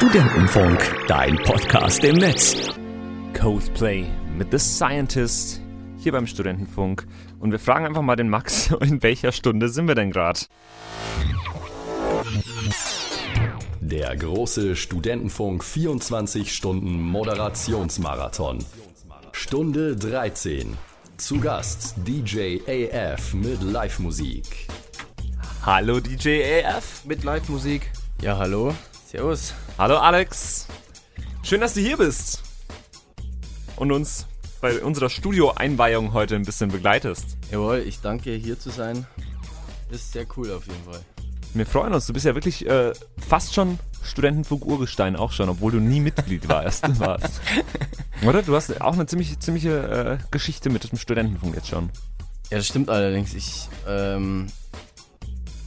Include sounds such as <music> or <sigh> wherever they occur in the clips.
Studentenfunk, dein Podcast im Netz. Coldplay mit The Scientist hier beim Studentenfunk. Und wir fragen einfach mal den Max, <laughs> in welcher Stunde sind wir denn gerade? Der große Studentenfunk 24 Stunden Moderationsmarathon. Stunde 13. Zu Gast DJ AF mit Live-Musik. Hallo DJ AF. Mit Live-Musik. Ja, hallo. Servus. Hallo Alex. Schön, dass du hier bist. Und uns bei unserer Studio-Einweihung heute ein bisschen begleitest. Jawohl, ich danke hier zu sein. Ist sehr cool auf jeden Fall. Wir freuen uns. Du bist ja wirklich äh, fast schon Studentenfunk Urgestein auch schon, obwohl du nie Mitglied warst. <laughs> warst. Oder? Du hast auch eine ziemlich, ziemliche äh, Geschichte mit dem Studentenfunk jetzt schon. Ja, das stimmt allerdings. Ich ähm,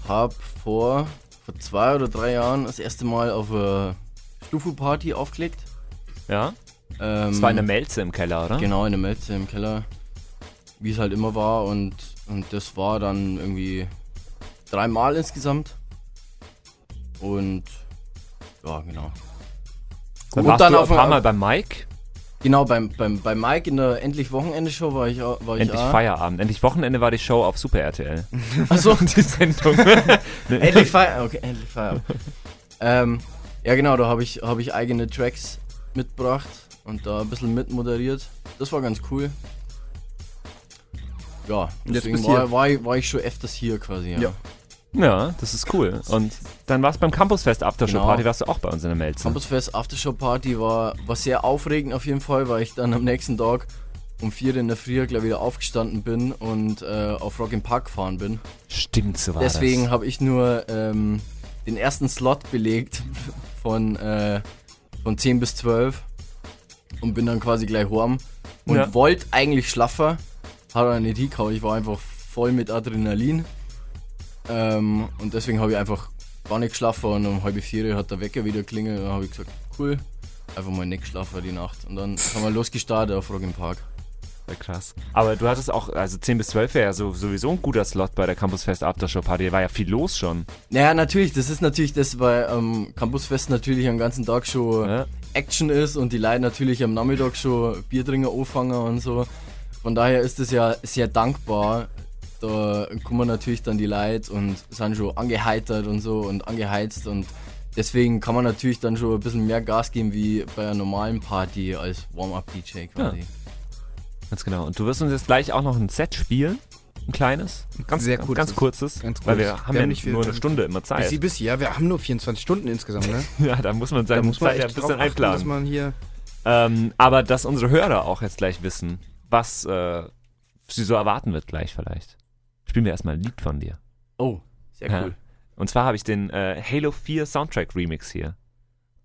habe vor, vor zwei oder drei Jahren das erste Mal auf eine Stufu-Party aufgelegt. Ja? Ähm, Das war in der Melze im Keller, oder? Genau, in der Melze im Keller. Wie es halt immer war. Und, und das war dann irgendwie dreimal insgesamt. Und ja, genau. Dann Und warst dann du auf ein paar Mal beim Mike. Genau, beim, beim, bei Mike in der Endlich Wochenende-Show war ich, auch- war ich Endlich auch. Feierabend. Endlich Wochenende war die Show auf Super RTL. <laughs> Achso, <laughs> Die Sendung. <laughs> endlich Feierabend. Okay, endlich Feierabend. ähm, ja, genau, da habe ich, hab ich eigene Tracks mitgebracht und da ein bisschen mitmoderiert. Das war ganz cool. Ja, Und jetzt deswegen war, war, ich, war ich schon öfters hier quasi. Ja. Ja. Ja, das ist cool. Und dann warst du beim Campusfest Aftershow Genau. Party, warst du auch bei uns in der Melze. Campusfest Aftershow Party war, war sehr aufregend auf jeden Fall, weil ich dann am nächsten Tag um 4 in der Früh gleich wieder aufgestanden bin und äh, auf Rock im Park gefahren bin. Stimmt, so war Deswegen habe ich nur ähm, den ersten Slot belegt von, äh, von 10 bis 12 und bin dann quasi gleich warm und Ja. wollte eigentlich schlaffer, hat aber nicht hingehauen. Ich war einfach voll mit Adrenalin ähm, und deswegen habe ich einfach gar nicht geschlafen und um halb vier hat der Wecker wieder klingelt und dann habe ich gesagt, cool, einfach mal nicht geschlafen die Nacht und dann haben wir losgestartet auf Rock im Park. Ja, krass. Aber du hattest auch, also 10 bis 12 wäre ja so, sowieso ein guter Slot bei der Campusfest Aftershow Party. Da war ja viel los schon. Naja, natürlich, das ist natürlich das, weil am Campusfest natürlich am ganzen Tag schon Ja. Action ist und die Leute natürlich am Nachmittag schon Bierdringer anfangen und so. Von daher ist es ja sehr dankbar. Da kommen natürlich dann die Leute und sind schon angeheitert und so und angeheizt und deswegen kann man natürlich dann schon ein bisschen mehr Gas geben wie bei einer normalen Party als Warm-Up-DJ quasi. Ganz genau. Und du wirst uns jetzt gleich auch noch ein Set spielen. Ein kleines. Ganz, Sehr ganz, kurzes. ganz kurzes. Ganz weil kurz. wir haben Wir ja nicht nur eine. Stunde immer Bis Zeit. sie bis ja, wir haben nur 24 Stunden insgesamt, ne? <laughs> Ja, da muss man Da seine muss man Zeit ja ein bisschen achten, dass einplanen. man hier Ähm, aber dass unsere Hörer auch jetzt gleich wissen, was äh, sie so erwarten wird gleich vielleicht. Spielen wir erstmal ein Lied von dir. Oh, sehr Ja. cool. Und zwar habe ich den äh, Halo 4 Soundtrack Remix hier.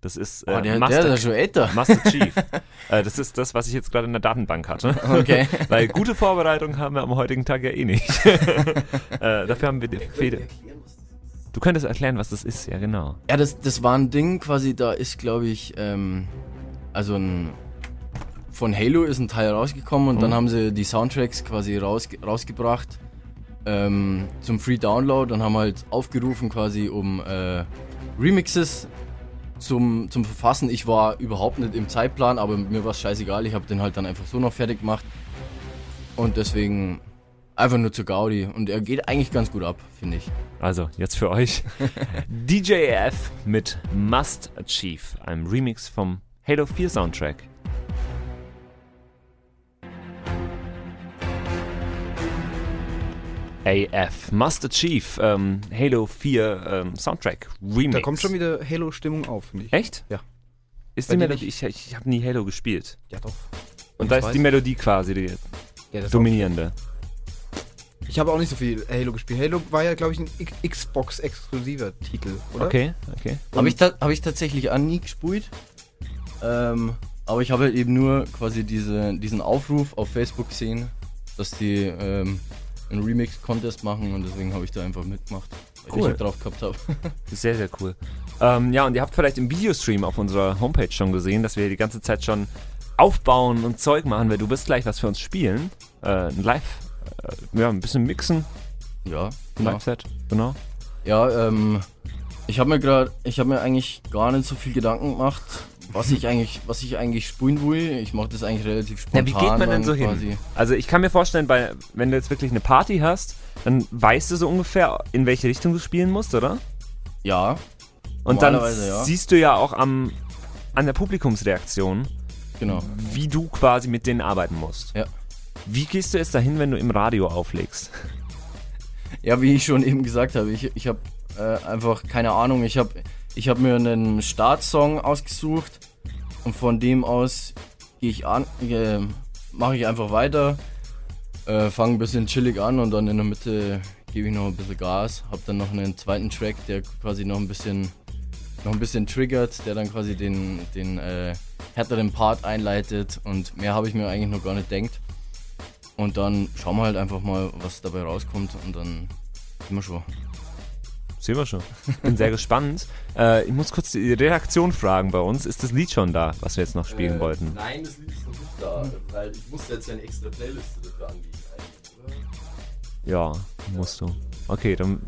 Das ist äh, Oh, der, der Master, ist ja schon älter. <laughs> Master Chief. <laughs> äh, das ist das, was ich jetzt gerade in der Datenbank hatte. Okay. <laughs> Weil gute Vorbereitung haben wir am heutigen Tag ja eh nicht. äh, dafür haben wir die Fede. Du könntest erklären, was das ist, ja genau. Ja, das, das war ein Ding quasi, da ist, glaube ich, ähm, also ein, von Halo ist ein Teil rausgekommen und Mhm. dann haben sie die Soundtracks quasi raus, rausgebracht ähm, zum Free Download und haben halt aufgerufen quasi um äh, Remixes zum, zum Verfassen. Ich war überhaupt nicht im Zeitplan, aber mir war es scheißegal. Ich habe den halt dann einfach so noch fertig gemacht und deswegen einfach nur zur Gaudi und er geht eigentlich ganz gut ab, finde ich. Also, jetzt für euch. <laughs> DJF mit Must Achieve, einem Remix vom Halo 4 Soundtrack. AF, Must Achieve, ähm, Halo 4 ähm, Soundtrack Remix. Da kommt schon wieder Halo-Stimmung auf, finde ich. Echt? Ja. Ist Bei die Melodie, ich, ich habe nie Halo gespielt. Ja, doch. Und da Ich ist die. Melodie quasi die Ja, das dominierende. ich habe auch nicht so viel Halo gespielt. Halo war ja, glaube ich, ein Xbox-exklusiver Titel, oder? Okay, okay. Habe ich, ta hab ich tatsächlich auch nie gespielt. Ähm, aber ich habe halt eben nur quasi diese, diesen Aufruf auf Facebook gesehen, dass die ähm, einen Remix-Contest machen und deswegen habe ich da einfach mitgemacht, weil Cool. ich halt drauf gehabt habe. <laughs> Sehr, sehr cool. Ähm, ja, und ihr habt vielleicht im Videostream auf unserer Homepage schon gesehen, dass wir die ganze Zeit schon aufbauen und Zeug machen, weil du wirst gleich was für uns spielen. Äh, ein Live, äh, ja, ein bisschen mixen, ja, genau. Live-Set, genau. Ja, ähm, Ich habe mir gerade, ich habe mir eigentlich gar nicht so viel Gedanken gemacht, was ich eigentlich, was ich eigentlich spielen will. Ich mache das eigentlich relativ Ja, spontan. wie geht man denn so quasi. hin? Also ich kann mir vorstellen, bei, wenn du jetzt wirklich eine Party hast, dann weißt du so ungefähr, in welche Richtung du spielen musst, oder? Ja, Und dann ja. siehst du ja auch am, an der Publikumsreaktion, genau. wie du quasi mit denen arbeiten musst. Ja. Wie gehst du jetzt dahin, wenn du im Radio auflegst? Ja, wie ich schon eben gesagt habe, ich, ich habe äh, einfach keine Ahnung. Ich habe ich hab mir einen Startsong ausgesucht und von dem aus gehe ich an, äh, mache ich einfach weiter, äh, fange ein bisschen chillig an und dann in der Mitte gebe ich noch ein bisschen Gas. Habe dann noch einen zweiten Track, der quasi noch ein bisschen noch ein bisschen triggert, der dann quasi den, den äh, härteren Part einleitet und mehr habe ich mir eigentlich noch gar nicht denkt. Und dann schauen wir halt einfach mal, was dabei rauskommt und dann wir schon. Sehen wir schon. Bin sehr gespannt. Äh, ich muss kurz die Redaktion fragen bei uns. Ist das Lied schon da, was wir jetzt noch spielen Äh, wollten? Nein, das Lied ist noch nicht da, weil ich musste jetzt ja eine extra Playliste dafür anlegen eigentlich, oder? Ja, musst du. Okay, dann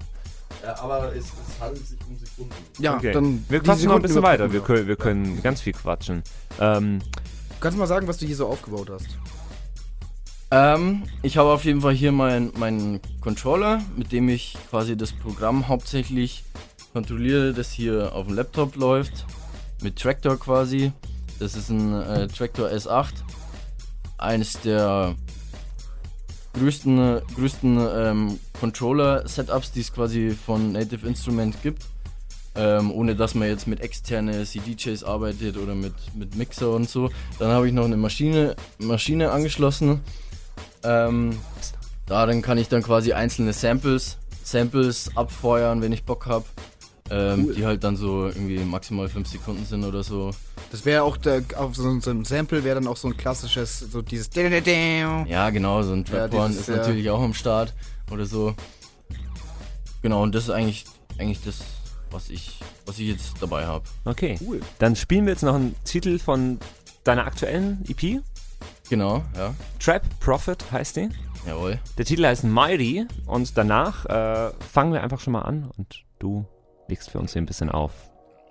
Ja, aber es, es handelt sich um Sekunden. Ja, okay. dann wir quatschen noch ein bisschen weiter. Wir können, wir können ganz viel quatschen. Ähm, Kannst du mal sagen, was du hier so aufgebaut hast? Ähm, ich habe auf jeden Fall hier meinen meinen Controller, mit dem ich quasi das Programm hauptsächlich kontrolliere, das hier auf dem Laptop läuft. Mit Tractor quasi. Das ist ein äh, Tractor S8. Eines der größten, größten ähm, Controller-Setups, die es quasi von Native Instrument gibt. Ähm, ohne dass man jetzt mit externe CDJs arbeitet oder mit, mit Mixer und so. Dann habe ich noch eine Maschine, Maschine angeschlossen. Ähm, darin kann ich dann quasi einzelne Samples, Samples abfeuern, wenn ich Bock habe. Ähm, Die halt dann so irgendwie maximal 5 Sekunden sind oder so. Das wäre auch der, auf so, so einem Sample wäre dann auch so ein klassisches, so dieses Ja, Ja, genau, so ein Ja, Trap-Horn dieses, ist ja. natürlich auch am Start oder so. Genau, und das ist eigentlich, eigentlich das, was ich, was ich jetzt dabei habe. okay. Cool. Dann spielen wir jetzt noch einen Titel von deiner aktuellen EP. Genau, ja. Trap Profit heißt die. Jawohl. Der Titel heißt Mighty und danach äh, fangen wir einfach schon mal an und du legst für uns hier ein bisschen auf.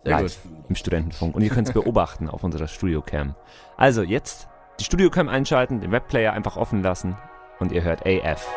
Sehr live im Studentenfunk. Und ihr könnt es beobachten auf unserer Studiocam. Also jetzt die Studiocam einschalten, den Webplayer einfach offen lassen und ihr hört AF.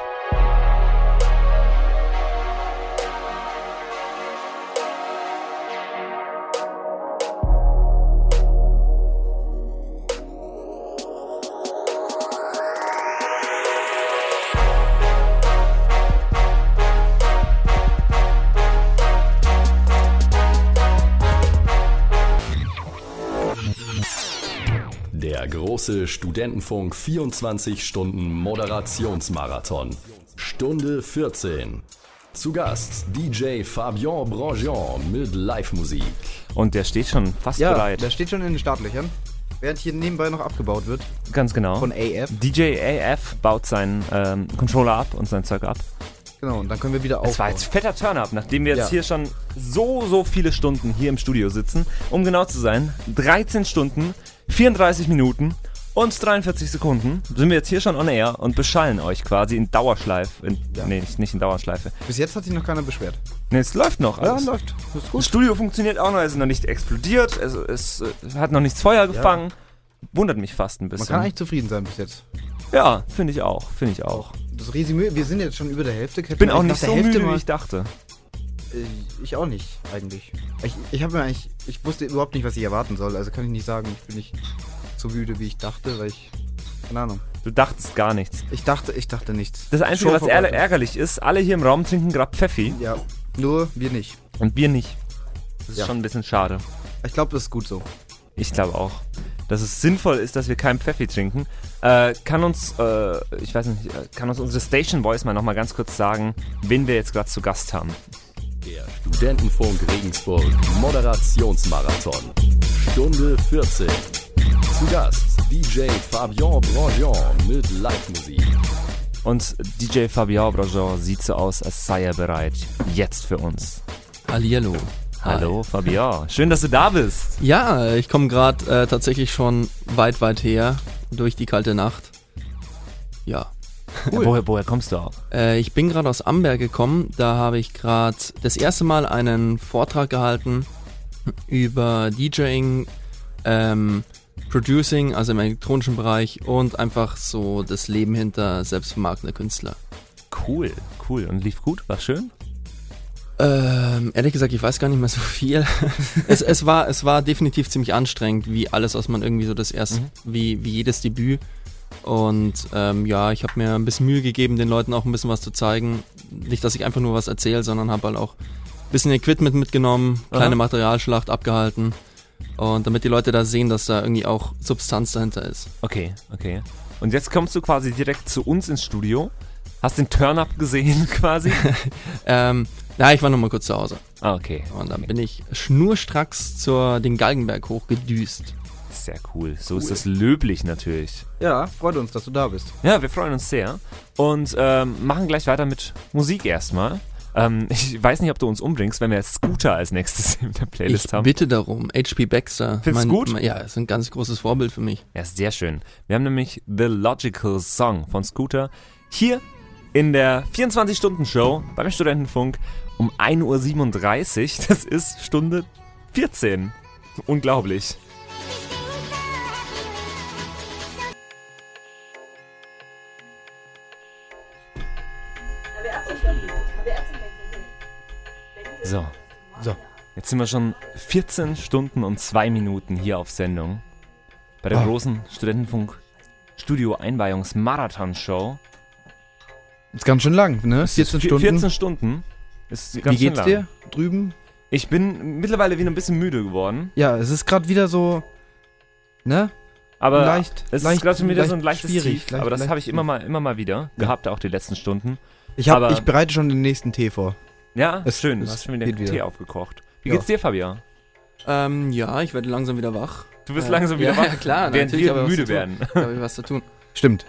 Große Studentenfunk 24 Stunden Moderationsmarathon. Stunde 14. Zu Gast DJ Fabian Brangion mit Live-Musik. Und der steht schon fast Ja, bereit. der steht schon in den Startlöchern. Während hier nebenbei noch abgebaut wird. Ganz genau. Von AF. DJ AF baut seinen ähm, Controller ab und sein Zeug ab. Genau, und dann können wir wieder Es war aufbauen. jetzt fetter Turn-Up, nachdem wir jetzt Ja. hier schon so, so viele Stunden hier im Studio sitzen. Um genau zu sein, 13 Stunden, 34 Minuten und 43 Sekunden sind wir jetzt hier schon on air und beschallen euch quasi in Dauerschleife. In, Ja. Nee, nicht, in Dauerschleife. Bis jetzt hat sich noch keiner beschwert. Nee, es läuft noch. Ja, Alles. läuft. Ist Das gut. Studio funktioniert auch noch, es ist noch nicht explodiert, es, es, äh, hat noch nichts Feuer gefangen. Wundert mich fast ein Man bisschen. kann eigentlich zufrieden sein bis jetzt. ja, finde ich auch, finde ich auch. Das Resümee, wir sind jetzt schon über der Hälfte. Ich bin auch nicht so müde, wie ich dachte. Äh, Ich auch nicht, eigentlich. Ich, ich habe mir eigentlich, ich wusste überhaupt nicht, was ich erwarten soll. Also kann ich nicht sagen, ich bin nicht so müde, wie ich dachte, weil ich, keine Ahnung. Du dachtest gar nichts. Ich dachte, ich dachte nichts. Das Einzige, Show was ärger- ärgerlich ist, alle hier im Raum trinken gerade Pfeffi Ja, nur wir nicht. und wir nicht. Das ist Ja. schon ein bisschen schade. Ich glaube, das ist gut so. Ich glaube auch. Dass es sinnvoll ist, dass wir keinen Pfeffi trinken. Äh, kann uns, äh, ich weiß nicht, äh, kann uns unsere Station Voice mal nochmal ganz kurz sagen, wen wir jetzt gerade zu Gast haben. Der Studentenfunk Regensburg Moderationsmarathon. Stunde 14. Zu Gast DJ Fabian Brangion mit Live-Musik. Und DJ Fabian Brajon sieht so aus, als sei er bereit. Jetzt für uns. Hallihallo. Hallo Fabian, schön, dass du da bist. Ja, ich komme gerade äh, tatsächlich schon weit, weit her durch die kalte Nacht. Ja, Woher, woher kommst du auch? Äh, ich bin gerade aus Amberg gekommen. Da habe ich gerade das erste Mal einen Vortrag gehalten über DJing, ähm, Producing, also im elektronischen Bereich und einfach so das Leben hinter selbstvermarktender Künstler. Cool, cool. Und lief gut? War schön? Ähm, ehrlich gesagt, ich weiß gar nicht mehr so viel. <laughs> es, es, war, es war definitiv ziemlich anstrengend, wie alles, was man irgendwie so das erste, Mhm. wie, wie jedes Debüt. Und ähm, ja, ich habe mir ein bisschen Mühe gegeben, den Leuten auch ein bisschen was zu zeigen. Nicht, dass ich einfach nur was erzähle, sondern habe halt auch ein bisschen Equipment mitgenommen, kleine Aha. Materialschlacht abgehalten. Und damit die Leute da sehen, dass da irgendwie auch Substanz dahinter ist. Okay, okay. Und jetzt kommst du quasi direkt zu uns ins Studio. Hast den Turn-Up gesehen <laughs> quasi? <laughs> Ähm, ja, ich war noch mal kurz zu Hause. ah, okay. Und dann bin ich schnurstracks zur, den Galgenberg hochgedüst. Sehr cool. So ist das löblich natürlich. Ja, freut uns, dass du da bist. Ja, wir freuen uns sehr. Und ähm, machen gleich weiter mit Musik erstmal. Ähm, <laughs> ich weiß nicht, ob du uns umbringst, wenn wir jetzt Scooter als nächstes in der Playlist Ich haben. bitte darum. HP Baxter. Findest du gut? ja, ist ein ganz großes Vorbild für mich. Ja, sehr schön. Wir haben nämlich The Logical Song von Scooter hier in der 24-Stunden-Show beim Studentenfunk um 1.37 Uhr. Das ist Stunde 14. Unglaublich. So. So. Jetzt sind wir schon 14 Stunden und 2 Minuten hier auf Sendung. Bei der Ah. großen Studentenfunk Studio Einweihungs-Marathon Show. Ist ganz schön lang, ne? 14 Vi- Stunden. 14 Stunden. Ist Wie ganz schön geht's lang. dir drüben? Ich bin mittlerweile wieder ein bisschen müde geworden. Ja, es ist gerade wieder so, ne? Aber leicht, es leicht, ist gerade wieder so ein leichtes Tief. leicht- aber das habe ich immer mal, immer mal wieder gehabt, auch die letzten Stunden. Ich, hab, aber- ich bereite schon den nächsten Tee vor. Ja, Es- schön. Du hast schon wieder den wieder. Tee aufgekocht. Wie Ja. geht's dir, Fabian? Ähm, ja, ich werde langsam wieder wach. Du bist Äh, langsam wieder ja, wach, Ja, klar, während natürlich wir müde werden. Da habe ich was zu tun. Stimmt.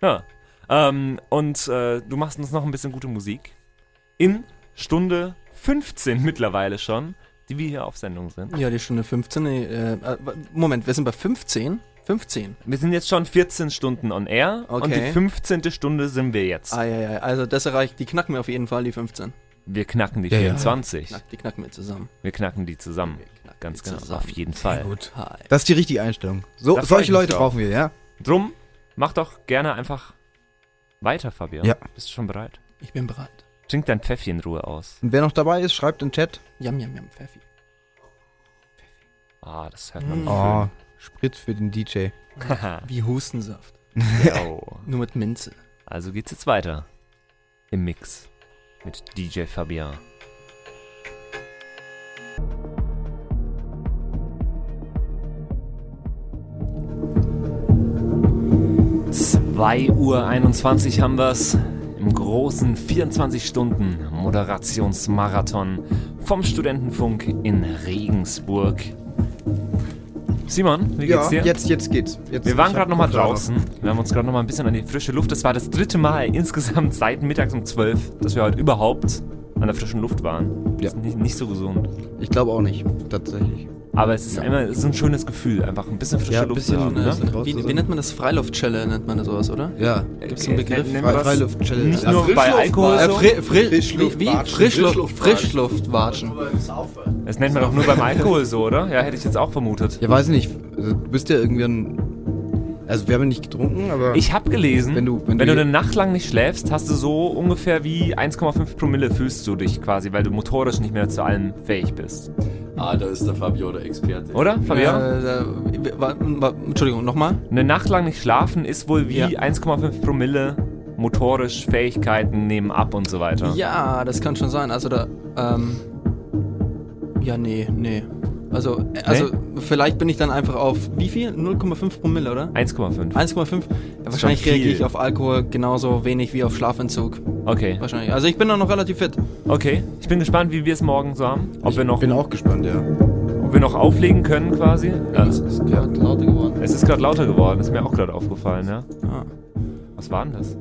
Ja. Ähm, und äh, du machst uns noch ein bisschen gute Musik. In Stunde 15 mittlerweile schon, die wir hier auf Sendung sind. Ja, die Stunde 15. nee, Äh, äh, Moment, wir sind bei 15? 15. Wir sind jetzt schon 14 Stunden on air und die Okay. 15. Stunde sind wir jetzt. Ah, ja, ja. Also, das erreicht, die knacken wir auf jeden Fall, die 15. Wir knacken die Ja, ja. 24. Knack, die knacken wir zusammen. Wir knacken die zusammen. Knacken Ganz die genau. zusammen. Auf jeden Fall. Gut. Das ist die richtige Einstellung. So, solche Leute drauf. brauchen wir, ja? Drum, mach doch gerne einfach weiter, Fabian. Ja. Bist du schon bereit? Ich bin bereit. Trink dein Pfeffi in Ruhe aus. Und wer noch dabei ist, schreibt im Chat. Yam, yam, yam, Pfeffi. Ah, das hört man Mm. Oh, Spritz für den DJ. Haha. <laughs> Wie Hustensaft. Jo. <laughs> Nur mit Minze. Also geht's jetzt weiter. Im Mix. Mit DJ Fabian. Zwei Uhr 21 haben wir's. Im großen 24-Stunden-Moderationsmarathon vom Studentenfunk in Regensburg. Simon, wie geht's ja, dir? jetzt, jetzt geht's. Jetzt, Wir waren gerade hab noch mal Kopfhörer. draußen. Wir haben uns gerade noch mal ein bisschen an die frische Luft. Das war das dritte Mal <laughs> insgesamt seit mittags um 12, dass wir heute überhaupt an der frischen Luft waren. Das Ja. ist nicht, nicht so gesund. Ich glaube auch nicht, tatsächlich. Aber es ist immer es ist ein schönes Gefühl, einfach ein bisschen frische Ja, Luft bisschen, zu haben. äh, Ne? so- raus Wie, wie nennt man das? Freiluftschelle nennt man das sowas, oder? Ja. Gibt's einen Begriff? Nennen wir das Freiluft-Challenge. Nicht nur bei Alkohol Äh, so. Fri Fri Frischluft- wie. Frischluft, Frischluft- Frischluftwatschen. Das nennt man doch nur beim Alkohol so, oder? Ja, hätte ich jetzt auch vermutet. Ja, weiß ich nicht. Du bist ja irgendwie ein. Also, wir haben ja nicht getrunken, aber. Ich habe gelesen, Wenn du- wenn wenn du- du eine Nacht lang nicht schläfst, hast du so ungefähr wie 1,5 Promille fühlst du dich quasi, weil du motorisch nicht mehr zu allem fähig bist. Ah, da ist der Fabio der Experte. Oder, Fabian? Äh, äh, wa- wa- Entschuldigung, nochmal? Eine Nacht lang nicht schlafen ist wohl wie Ja. 1,5 Promille motorisch Fähigkeiten nehmen ab und so weiter. Ja, das kann schon sein. Also da, ähm, ja, nee, nee. Also, äh, also vielleicht bin ich dann einfach auf, wie viel? 0,5 Promille, oder? 1,5. 1,5? Ja, wahrscheinlich reagiere ich auf Alkohol genauso wenig wie auf Schlafentzug. Okay, Wahrscheinlich. Also ich bin da noch relativ fit. okay. Ich bin gespannt, wie wir es morgen so haben. Ob, ich wir noch, bin auch gespannt, ja. ob wir noch auflegen können quasi. Ja. Es ist gerade lauter geworden. Es ist gerade lauter geworden, ist mir auch gerade aufgefallen, ja. Ah, Was war denn das?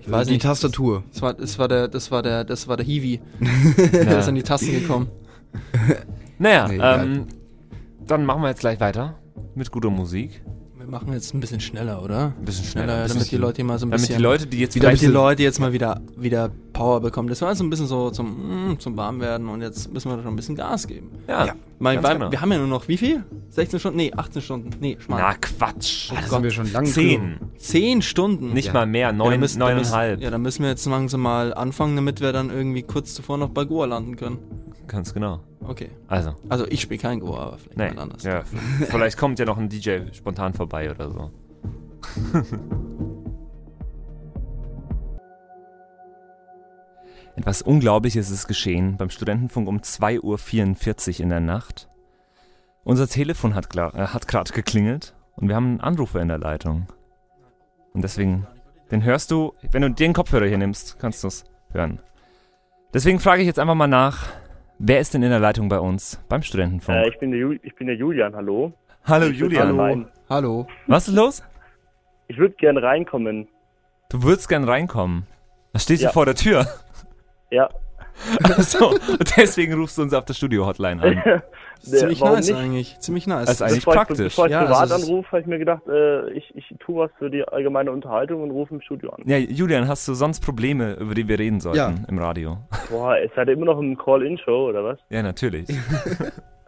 ich weiß die nicht. Tastatur. Das war, das war der, das war der, das war der Hiwi. Ja. <laughs> Der ist an die Tasten gekommen. Naja, Nee, ähm, dann machen wir jetzt gleich weiter mit guter Musik. Mit machen jetzt ein bisschen schneller, oder? Ein bisschen Schneller, damit die Leute mal so ein damit bisschen. die Leute, die jetzt damit die Leute jetzt mal wieder, wieder Power bekommen. Das war so ein bisschen so zum, mm, zum Warmwerden und jetzt müssen wir schon ein bisschen Gas geben. Ja, Ja. Mein, weil, genau. Wir haben ja nur noch wie viel? 16 Stunden? Nee, 18 Stunden. Nee, Schmarrn. Na Quatsch. Oh Da Gott. sind wir schon lange Zehn. 10 Stunden. Nicht Ja. mal mehr, Ja, neun, dann müssen- dann neuneinhalb. müssen- Ja, dann müssen wir jetzt langsam mal anfangen, damit wir dann irgendwie kurz zuvor noch bei Goa landen können. Ganz genau. Okay. Also, Also ich spiele kein Goa, aber vielleicht nee. anders. Ja, <laughs> vielleicht kommt ja noch ein DJ spontan vorbei oder so. <laughs> Etwas Unglaubliches ist geschehen beim Studentenfunk um 2.44 Uhr in der Nacht. Unser Telefon hat, äh, hat gerade geklingelt und wir haben einen Anrufer in der Leitung. Und deswegen, den hörst du, wenn du den Kopfhörer hier nimmst, kannst du es hören. Deswegen frage ich jetzt einfach mal nach, wer ist denn in der Leitung bei uns beim Studentenfunk? Äh, ich, bin der Ju ich bin der Julian, hallo. Hallo Ich Julian. rein- Hallo. Was ist los? Ich würde gerne reinkommen. Du würdest gern reinkommen. Was stehst du Ja. vor der Tür? Ja. <laughs> so, deswegen rufst du uns auf der Studio-Hotline an. <laughs> Das ist ziemlich Warum nice nicht? eigentlich. Ziemlich nice. Das ist eigentlich bevor praktisch. Ich, bevor ich Ja, privat also es anrufe, habe ich mir gedacht, äh, ich, ich tue was für die allgemeine Unterhaltung und rufe im Studio an. Ja, Julian, hast du sonst Probleme, über die wir reden sollten Ja. im Radio? Boah, ist halt immer noch im Call-In-Show, oder was? Ja, natürlich. <laughs>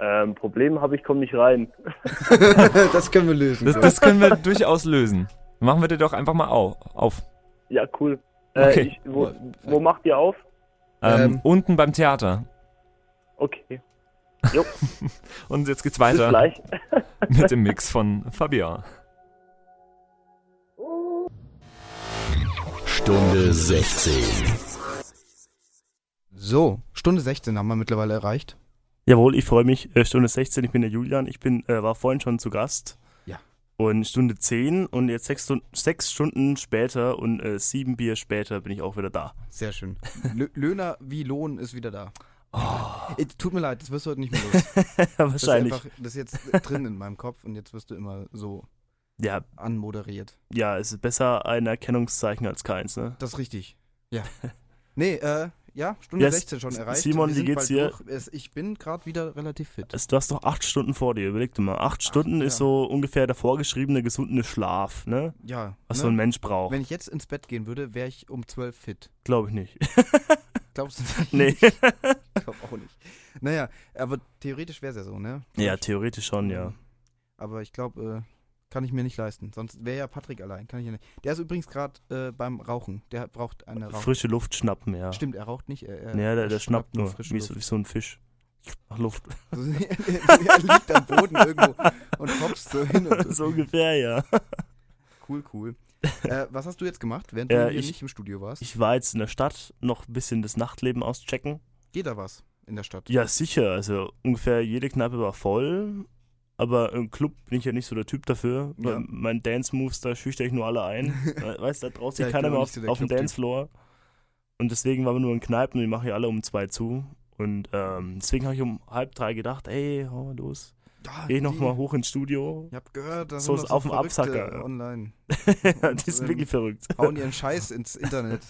Ähm, Problem habe ich, komme nicht rein. das können wir lösen. Das, das können wir durchaus lösen. Machen wir dir doch einfach mal au- auf. Ja, cool. Äh, Okay. ich, wo, wo macht ihr auf? Ähm, Ähm. Unten beim Theater. Okay, <laughs> Und jetzt geht's bis weiter gleich. <laughs> mit dem Mix von Fabian. Stunde 16. So, Stunde 16 haben wir mittlerweile erreicht. Jawohl, ich freue mich. Äh, Stunde 16, ich bin der Julian. Ich bin, äh, war vorhin schon zu Gast. Und Stunde 10 und jetzt sechs, Stunden- sechs Stunden später und äh, sieben Bier später bin ich auch wieder da. Sehr schön. Lö <laughs> Löhner wie Lohn ist wieder da. Oh. Äh, Tut mir leid, das wirst du heute nicht mehr los. <laughs> Das ist, Wahrscheinlich. einfach, das ist jetzt <laughs> drin in meinem Kopf und jetzt wirst du immer so Ja, anmoderiert. ja, es ist besser ein Erkennungszeichen als keins, ne? Das ist richtig. Ja. Nee, äh, ja, Stunde Yes. 16 schon erreicht. Simon, wie geht's dir? ich bin gerade wieder relativ fit. Also, du hast doch acht Stunden vor dir, überleg dir mal. Acht Stunden ist ja. so ungefähr der vorgeschriebe gesunde Schlaf, ne? Ja. Was ne? so ein Mensch braucht. Wenn ich jetzt ins Bett gehen würde, wäre ich um 12 fit. Glaube ich nicht. <laughs> Glaubst du nicht? nee. <laughs> Ich glaube auch nicht. Naja, aber theoretisch wäre es ja so, ne? ja, theoretisch schon, ja. Aber ich glaube, äh, kann ich mir nicht leisten. Sonst wäre ja Patrick allein. Kann ich ja nicht. Der ist übrigens gerade äh, beim Rauchen. Der braucht eine Rauch. Frische Luft schnappen, ja. Stimmt, er raucht nicht. Er, er, Ja, der, der schnappt nur, frische wie so, Luft. wie so ein Fisch. Nach Luft. <laughs> <laughs> er liegt am Boden irgendwo und hopst so hin. Und <laughs> so ungefähr, ja. Cool, cool. Äh, was hast du jetzt gemacht, während Ja, du hier ich- nicht im Studio warst? Ich war jetzt in der Stadt noch ein bisschen das Nachtleben auschecken. Geht da was in der Stadt? Ja, sicher. Also ungefähr jede Kneipe war voll. Aber im Club bin ich ja nicht so der Typ dafür. Ja. Mein Dance-Moves, da schüchter ich nur alle ein. <laughs> We- weißt du, da traut sich Ja, ich keiner mehr auf, so auf dem. Dancefloor. Und deswegen waren wir nur in Kneipen und die machen ja alle um zwei zu. Und ähm, deswegen habe ich um halb drei gedacht, ey, hau mal los. Ah, Geh ich noch die- mal hoch ins Studio. Ich hab gehört, da So sind ist auf dem Absacker, <laughs> ja. online. die sind ähm, wirklich verrückt. Hauen ihren Scheiß <laughs> ins Internet.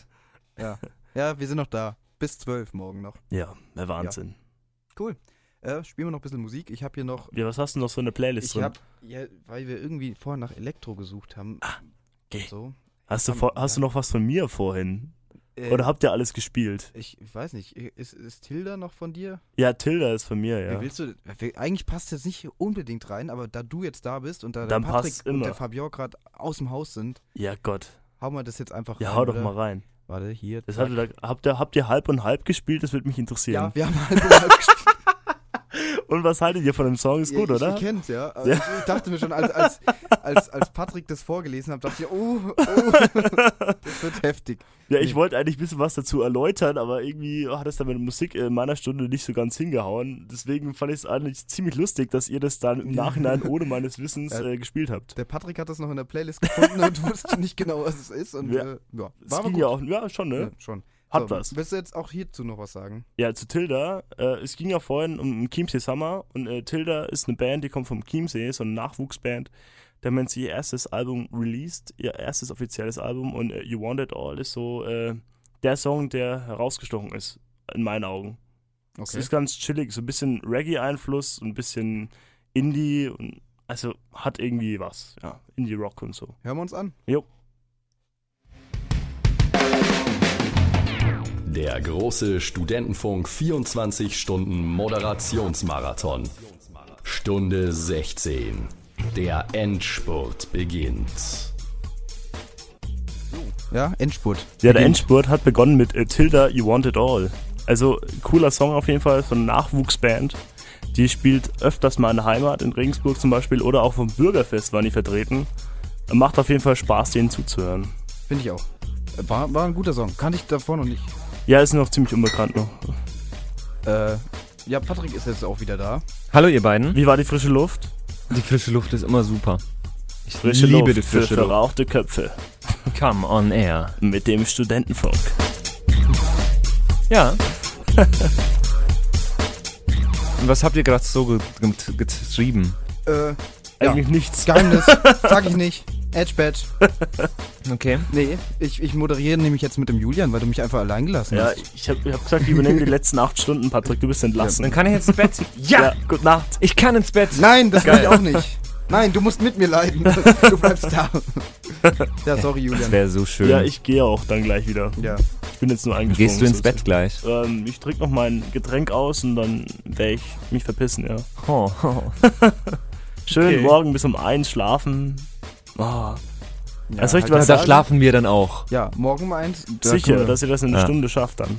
Ja. Ja, wir sind noch da. Bis zwölf morgen noch. Ja, der Wahnsinn. Cool. Äh, spielen wir noch ein bisschen Musik. Ich habe hier noch. Ja, was hast du noch so in der Playlist Ich drin? habe, ja, weil wir irgendwie vorher nach Elektro gesucht haben. Ah, okay. So. Hast du, vor, hast du ja. noch was von mir vorhin? Äh, Oder habt ihr alles gespielt? ich, weiß nicht. Ist, ist Tilda noch von dir? Ja, Tilda ist von mir, Wie ja. willst du? wie- Eigentlich passt jetzt nicht unbedingt rein, aber da du jetzt da bist und da der Dann Patrick passt's und der Fabian gerade aus dem Haus sind, Ja, Gott. hauen wir das jetzt einfach Ja, rein, hau doch oder? mal rein. Warte, hier. Das hatte habt, ihr, habt ihr halb und halb gespielt? Das würde mich interessieren. ja, wir haben halb und halb <laughs> gespielt. Und was haltet ihr von dem Song? Ist gut, ich, oder? Ich kenn's, ja. Aber Ja. Ich, dachte mir schon, als, als, als, als Patrick das vorgelesen hat, dachte ich, oh, oh, <laughs> das wird heftig. ja, ich Nee. wollte eigentlich ein bisschen was dazu erläutern, aber irgendwie hat es dann mit der Musik in meiner Stunde nicht so ganz hingehauen. Deswegen fand ich es eigentlich ziemlich lustig, dass ihr das dann im Nachhinein ohne meines Wissens <laughs> äh, gespielt habt. Der Patrick hat das noch in der Playlist gefunden und <laughs> wusste nicht genau, was es ist. Und Ja. äh, ja, Es war ging gut. ja auch, ja, schon, ne? Ja, schon. Hat So, was. Willst du jetzt auch hierzu noch was sagen? Ja, zu Tilda. Äh, es ging ja vorhin um Chiemsee Summer und äh, Tilda ist eine Band, die kommt vom Chiemsee, so eine Nachwuchsband. Da haben sie ihr erstes Album released, ihr erstes offizielles Album und äh, You Want It All ist so äh, der Song, der herausgestochen ist, in meinen Augen. Es ist ganz chillig, so ein bisschen Reggae-Einfluss, ein bisschen Indie und Also hat irgendwie was, ja. Indie-Rock und so. Hören wir uns an. Jo. Der große Studentenfunk 24 Stunden Moderationsmarathon. Stunde 16. Der Endspurt beginnt. Ja, Endspurt. Ja, der. Endspurt hat begonnen mit äh, Tilda, You Want It All. Also cooler Song auf jeden Fall von einer Nachwuchsband. Die spielt öfters mal in der Heimat, in Regensburg zum Beispiel, oder auch vom Bürgerfest waren die vertreten. Macht auf jeden Fall Spaß, denen zuzuhören. Finde ich auch. War, war ein guter Song. Kannte ich davor noch nicht. Ja, ist noch ziemlich unbekannt noch. Äh, ja, Patrick ist jetzt auch wieder da. Hallo ihr beiden. Wie war die frische Luft? Die frische Luft ist immer super. Ich Frische liebe Luft die frische für Luft. verrauchte Köpfe Come on air. mit dem Studentenfunk. Ja. Und was habt ihr gerade so ge ge getrieben? Äh, ja. Eigentlich nichts. Geheimnis. Sag ich nicht. Edge Badge. <laughs> Okay. Nee, ich, ich moderiere nämlich jetzt mit dem Julian, weil du mich einfach allein gelassen Ja, hast. ich habe ich hab gesagt, ich übernehme die <laughs> letzten acht Stunden, Patrick. Du bist entlassen. Dann kann ich jetzt ins Bett. <laughs> Ja! gute Nacht. Ich kann ins Bett. Nein, das will Geil. ich auch nicht. Nein, du musst mit mir leiden. Du bleibst da. Ja, sorry, Das Julian. wäre so schön. Ja, ich gehe auch dann gleich wieder. Ja. Ich bin jetzt nur eingesprungen. Gehst du ins so- Bett gleich? Ähm, ich trinke noch mein Getränk aus und dann werde ich mich verpissen, ja. Oh, oh. Schön Okay. morgen bis um eins schlafen. Oh, Ja, Also soll ich halt was Da sagen? schlafen wir dann auch. Ja, morgen um eins. Da sicher, wir- dass ihr das in einer Ja. Stunde schafft dann.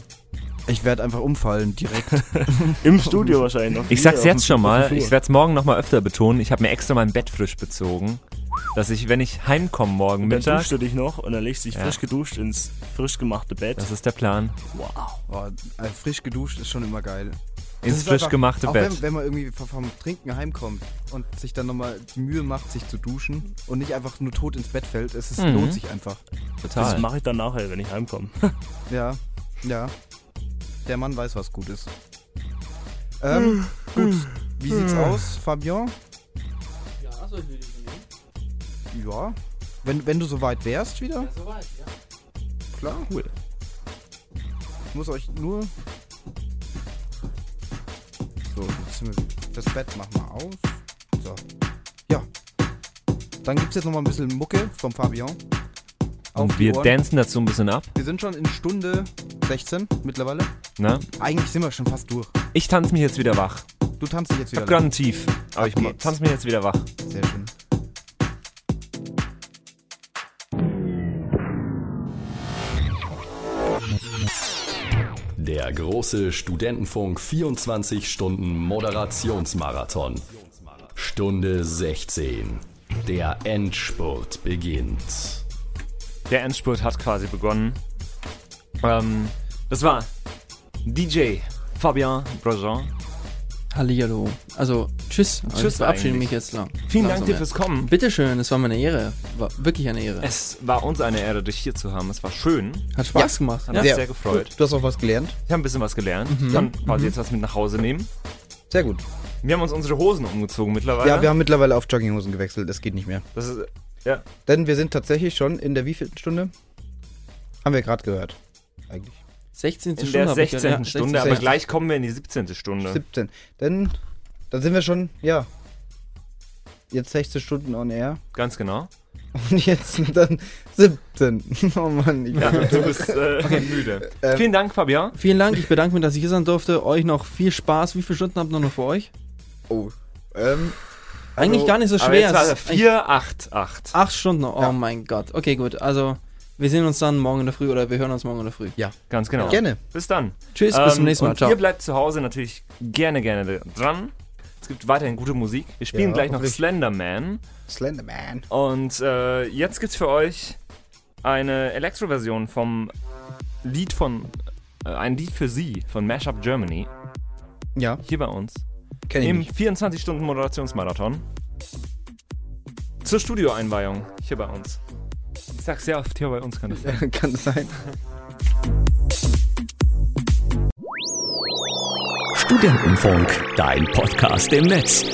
Ich werde einfach umfallen, direkt. <laughs> Im Studio wahrscheinlich noch. Ich sag's jetzt schon mal, ich werde es morgen nochmal öfter betonen. Ich habe mir extra mein Bett frisch bezogen. Dass ich, wenn ich heimkomme morgen Und dann Mittag, duschst du dich noch und dann legst du dich Ja. frisch geduscht ins frisch gemachte Bett. das ist der Plan, wow. Oh, äh, frisch geduscht ist schon immer geil. Das ins frisch einfach- gemachte auch Bett. Wenn, wenn man irgendwie vom- Trinken heimkommt und sich dann nochmal die Mühe macht, sich zu duschen und nicht einfach nur tot ins Bett fällt, es ist, Mhm. lohnt sich einfach. Das Total. mache ich dann nachher, wenn ich heimkomme. <laughs> Ja, ja. Der Mann weiß, was gut ist. Ähm, gut. Wie sieht's aus, Fabian? Ja, soll ich wieder übernehmen? Ja. Wenn, wenn du soweit wärst wieder? soweit, ja. Klar. Cool. Ich muss euch nur. So, jetzt das Bett machen wir auf. So. Ja. Dann gibt's jetzt noch mal ein bisschen Mucke vom Fabian. Und wir Ohren. dancen dazu ein bisschen ab. Wir sind schon in Stunde 16 mittlerweile. Ne? Eigentlich sind wir schon fast durch. Ich tanze mich jetzt wieder wach. Du tanzt dich jetzt Ich wieder. hab gerade Tief. Aber ich Ab geht's. tanze mich jetzt wieder wach. Sehr schön. Der große Studentenfunk 24 Stunden Moderationsmarathon. Stunde 16. Der Endspurt beginnt. Der Endspurt hat quasi begonnen. Ähm, das war DJ Fabien Grosjean. Hallihallo. Also, tschüss. Tschüss ich verabschiede eigentlich. mich jetzt lang. Vielen Dank dir ja. fürs Kommen. Bitteschön, es war mir eine Ehre. War wirklich eine Ehre. Es war uns eine Ehre, dich hier zu haben. Es war schön. Hat Spaß gemacht. Hat Ja. mich Sehr sehr gefreut. Gut. Du hast auch was gelernt. Ich habe ein bisschen was gelernt. Ich kann quasi jetzt was mit nach Hause nehmen. Sehr gut. Wir haben uns unsere Hosen umgezogen mittlerweile. Ja, wir haben mittlerweile auf Jogginghosen gewechselt. Das geht nicht mehr. das ist, ja. Denn wir sind tatsächlich schon in der wievielten Stunde? Haben wir gerade gehört. Eigentlich. 16. in Stunde der hab ich 16. gehört. Ja, Stunde, 16. aber gleich kommen wir in die 17. Stunde. 17. Denn dann sind wir schon, ja. Jetzt 16 Stunden on air. Ganz genau. Und jetzt sind <laughs> dann 17. <laughs> Oh Mann, ich Ja, du bist äh, müde. Ähm, Vielen Dank, Fabien. Vielen Dank, ich bedanke mich, dass ich hier sein durfte. Euch noch viel Spaß. Wie viele Stunden habt ihr noch für euch? Oh. Ähm, Eigentlich Also, gar nicht so Aber schwer. jetzt war Es er ist eigentlich 4, 8, 8. Acht Stunden. Oh Ja. mein Gott. Okay, gut. Also, wir sehen uns dann morgen in der Früh oder wir hören uns morgen in der Früh. Ganz genau. gerne. Bis dann. Tschüss, bis zum Ähm, nächsten Mal. und Ciao. Ihr bleibt zu Hause natürlich gerne, gerne dran. Es gibt weiterhin gute Musik. Wir spielen Ja, gleich noch. Slenderman. Slenderman. Und äh, jetzt gibt's für euch eine Elektro-Version vom Lied von, äh, ein Lied für Sie von Mashup Germany. Ja, Hier bei uns. kenn ich Im nicht. 24-Stunden-Moderationsmarathon. Zur Studioeinweihung. Hier bei uns. Ich sag's sehr oft, hier bei uns kann das sein. <laughs> Kann das sein? Studentenfunk, dein Podcast im Netz.